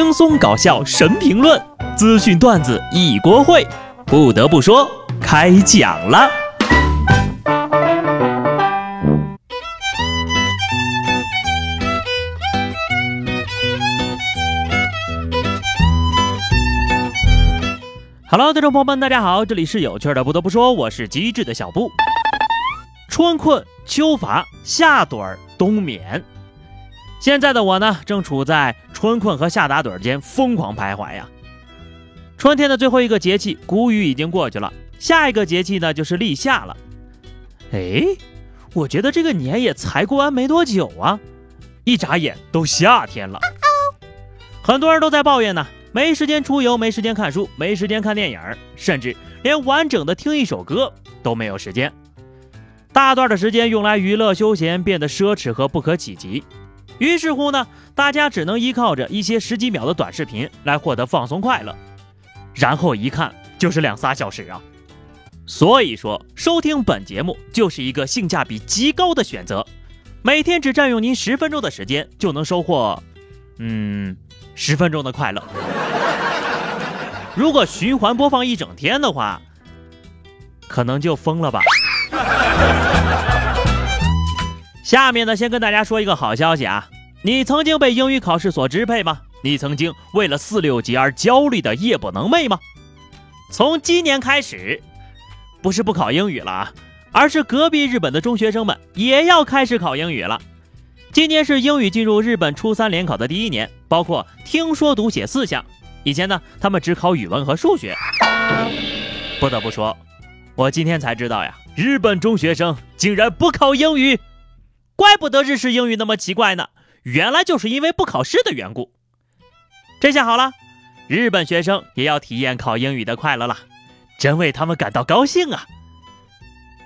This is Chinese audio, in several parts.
轻松搞笑神评论，资讯段子一锅烩。不得不说，开讲了。Hello，听众朋友们，大家好，这里是有趣的。不得不说，我是机智的小布。春困秋乏夏盹冬眠，现在的我呢，正处在春困和夏打盹间疯狂徘徊呀。春天的最后一个节气谷雨已经过去了，下一个节气呢就是立夏了。哎，我觉得这个年也才过完没多久啊，一眨眼都夏天了。很多人都在抱怨呢。没时间出游，没时间看书，没时间看电影，甚至连完整的听一首歌都没有时间。大段的时间用来娱乐休闲变得奢侈和不可企及。于是乎呢，大家只能依靠着一些十几秒的短视频来获得放松快乐。然后一看就是两仨小时啊！所以说，收听本节目就是一个性价比极高的选择。每天只占用您十分钟的时间，就能收获，嗯。十分钟的快乐，如果循环播放一整天的话，可能就疯了吧。下面呢，先跟大家说一个好消息啊，你曾经被英语考试所支配吗？你曾经为了四六级而焦虑的夜不能寐吗？从今年开始，不是不考英语了啊，而是隔壁日本的中学生们也要开始考英语了。今年是英语进入日本初三联考的第一年，包括听说读写四项。以前呢，他们只考语文和数学。不得不说，我今天才知道呀，日本中学生竟然不考英语，怪不得日式英语那么奇怪呢，原来就是因为不考试的缘故。这下好了，日本学生也要体验考英语的快乐了，真为他们感到高兴啊！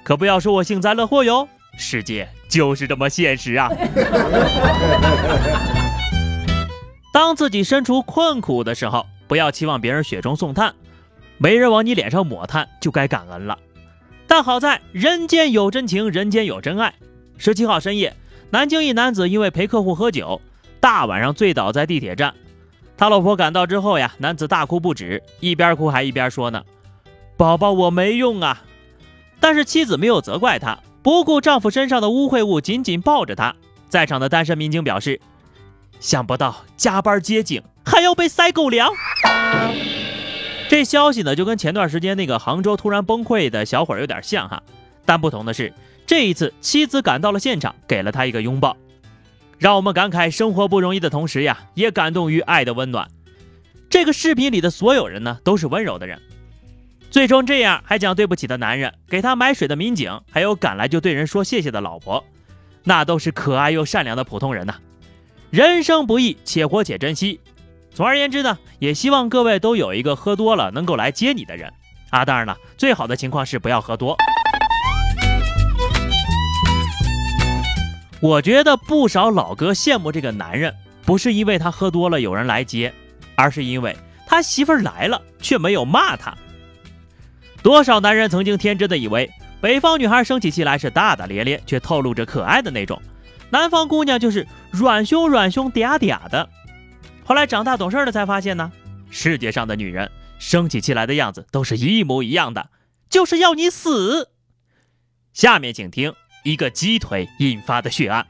可不要说我幸灾乐祸哟。世界就是这么现实啊！当自己身处困苦的时候，不要期望别人雪中送炭，没人往你脸上抹炭，就该感恩了。但好在人间有真情，人间有真爱。十七号深夜，南京一男子因为陪客户喝酒，大晚上醉倒在地铁站。他老婆赶到之后呀，男子大哭不止，一边哭还一边说呢：“宝宝，我没用啊。”但是妻子没有责怪他。不顾丈夫身上的污秽物，紧紧抱着他。在场的单身民警表示：“想不到加班接警还要被塞狗粮。”这消息呢，就跟前段时间那个杭州突然崩溃的小伙有点像哈，但不同的是，这一次妻子赶到了现场，给了他一个拥抱。让我们感慨生活不容易的同时呀，也感动于爱的温暖。这个视频里的所有人呢，都是温柔的人。最终这样还讲对不起的男人，给他买水的民警，还有赶来就对人说谢谢的老婆，那都是可爱又善良的普通人呐。人生不易，且活且珍惜。总而言之呢，也希望各位都有一个喝多了能够来接你的人啊。当然了，最好的情况是不要喝多。我觉得不少老哥羡慕这个男人，不是因为他喝多了有人来接，而是因为他媳妇儿来了却没有骂他。多少男人曾经天真的以为北方女孩生起气来是大大咧咧，却透露着可爱的那种；南方姑娘就是软胸软胸嗲嗲的。后来长大懂事了才发现呢，世界上的女人生起气来的样子都是一模一样的，就是要你死。下面请听一个鸡腿引发的血案。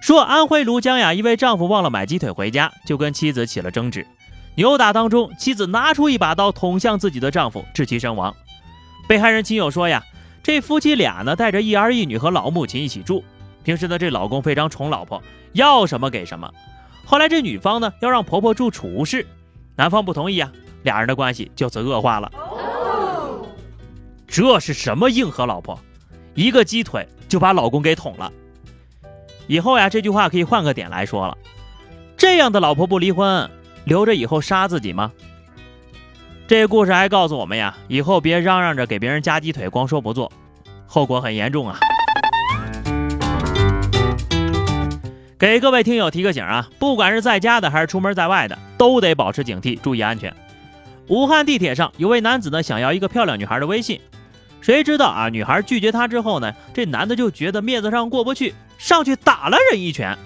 说安徽庐江呀，一位丈夫忘了买鸡腿回家，就跟妻子起了争执。扭打当中，妻子拿出一把刀捅向自己的丈夫，致其身亡。被害人亲友说呀，这夫妻俩呢带着一儿一女和老母亲一起住，平时呢这老公非常宠老婆，要什么给什么。后来这女方呢要让婆婆住储物室，男方不同意啊，俩人的关系就此恶化了。这是什么硬核老婆？一个鸡腿就把老公给捅了。以后呀，这句话可以换个点来说了，这样的老婆不离婚。留着以后杀自己吗？这故事还告诉我们呀，以后别嚷嚷着给别人夹鸡腿，光说不做，后果很严重啊！给各位听友提个醒啊，不管是在家的还是出门在外的，都得保持警惕，注意安全。武汉地铁上有位男子呢，想要一个漂亮女孩的微信，谁知道啊，女孩拒绝他之后呢，这男的就觉得面子上过不去，上去打了人一拳。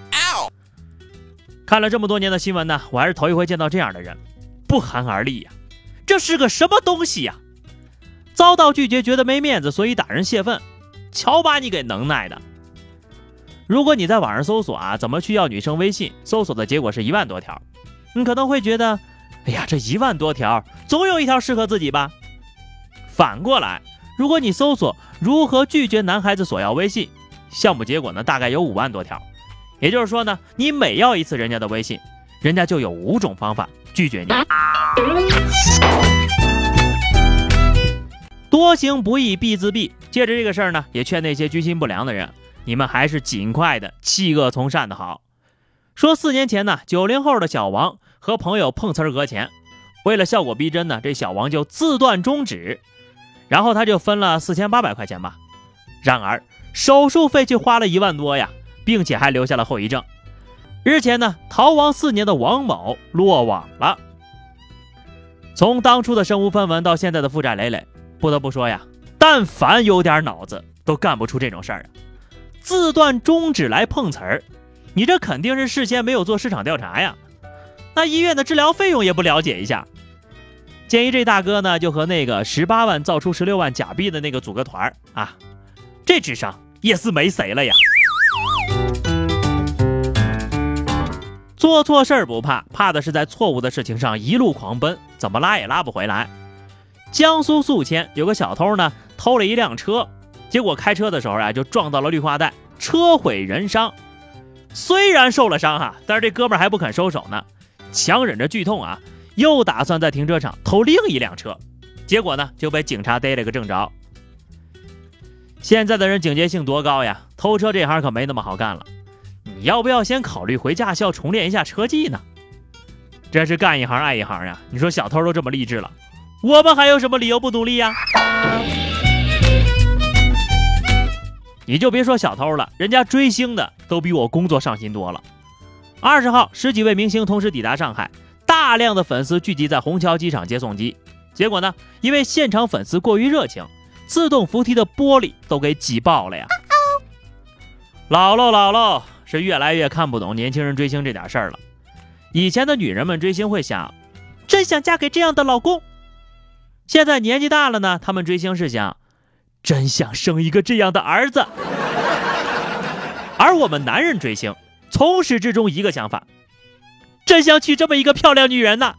看了这么多年的新闻呢，我还是头一回见到这样的人，不寒而栗呀！这是个什么东西呀？遭到拒绝，觉得没面子，所以打人泄愤。瞧把你给能耐的！如果你在网上搜索啊，怎么去要女生微信，搜索的结果是一万多条，你可能会觉得，哎呀，这一万多条，总有一条适合自己吧？反过来，如果你搜索如何拒绝男孩子索要微信，项目结果呢，大概有五万多条。也就是说呢，你每要一次人家的微信，人家就有五种方法拒绝你。多行不义必自毙。借着这个事儿呢，也劝那些居心不良的人，你们还是尽快的弃恶从善的好。说四年前呢，九零后的小王和朋友碰瓷儿讹钱，为了效果逼真呢，这小王就自断中指，然后他就分了四千八百块钱吧。然而手术费却花了一万多呀。并且还留下了后遗症。日前呢，逃亡四年的王某落网了。从当初的身无分文到现在的负债累累，不得不说呀，但凡有点脑子，都干不出这种事儿啊！自断中指来碰瓷儿，你这肯定是事先没有做市场调查呀。那医院的治疗费用也不了解一下。建议这大哥呢，就和那个十八万造出十六万假币的那个组个团儿啊，这智商也是没谁了呀。做错事儿不怕，怕的是在错误的事情上一路狂奔，怎么拉也拉不回来。江苏宿迁有个小偷呢，偷了一辆车，结果开车的时候啊，就撞到了绿化带，车毁人伤。虽然受了伤哈，但是这哥们儿还不肯收手呢，强忍着剧痛啊，又打算在停车场偷另一辆车，结果呢就被警察逮了个正着。现在的人警觉性多高呀，偷车这行可没那么好干了。你要不要先考虑回驾校重练一下车技呢？真是干一行爱一行呀！你说小偷都这么励志了，我们还有什么理由不努力呀？你就别说小偷了，人家追星的都比我工作上心多了。二十号，十几位明星同时抵达上海，大量的粉丝聚集在虹桥机场接送机，结果呢，因为现场粉丝过于热情，自动扶梯的玻璃都给挤爆了呀！老喽老喽！是越来越看不懂年轻人追星这点事儿了。以前的女人们追星会想，真想嫁给这样的老公。现在年纪大了呢，他们追星是想，真想生一个这样的儿子。而我们男人追星，从始至终一个想法，真想娶这么一个漂亮女人呐。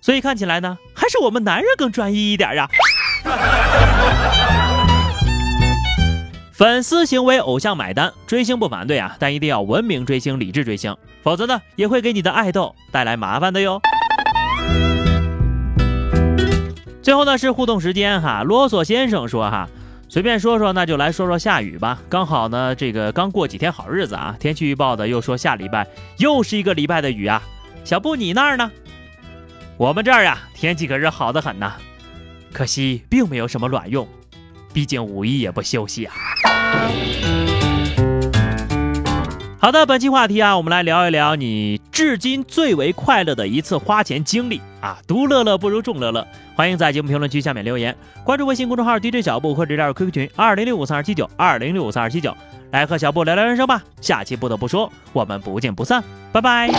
所以看起来呢，还是我们男人更专一一点啊。粉丝行为，偶像买单，追星不反对啊，但一定要文明追星，理智追星，否则呢，也会给你的爱豆带来麻烦的哟。最后呢是互动时间哈，啰嗦先生说哈，随便说说，那就来说说下雨吧。刚好呢，这个刚过几天好日子啊，天气预报的又说下礼拜又是一个礼拜的雨啊。小布你那儿呢？我们这儿呀，天气可是好得很呐，可惜并没有什么卵用。毕竟五一也不休息啊。好的，本期话题啊，我们来聊一聊你至今最为快乐的一次花钱经历啊。独乐乐不如众乐乐，欢迎在节目评论区下面留言，关注微信公众号 DJ 小布或者加入 QQ 群二零六五三二七九二零六五三二七九，来和小布聊聊人生吧。下期不得不说，我们不见不散，拜拜。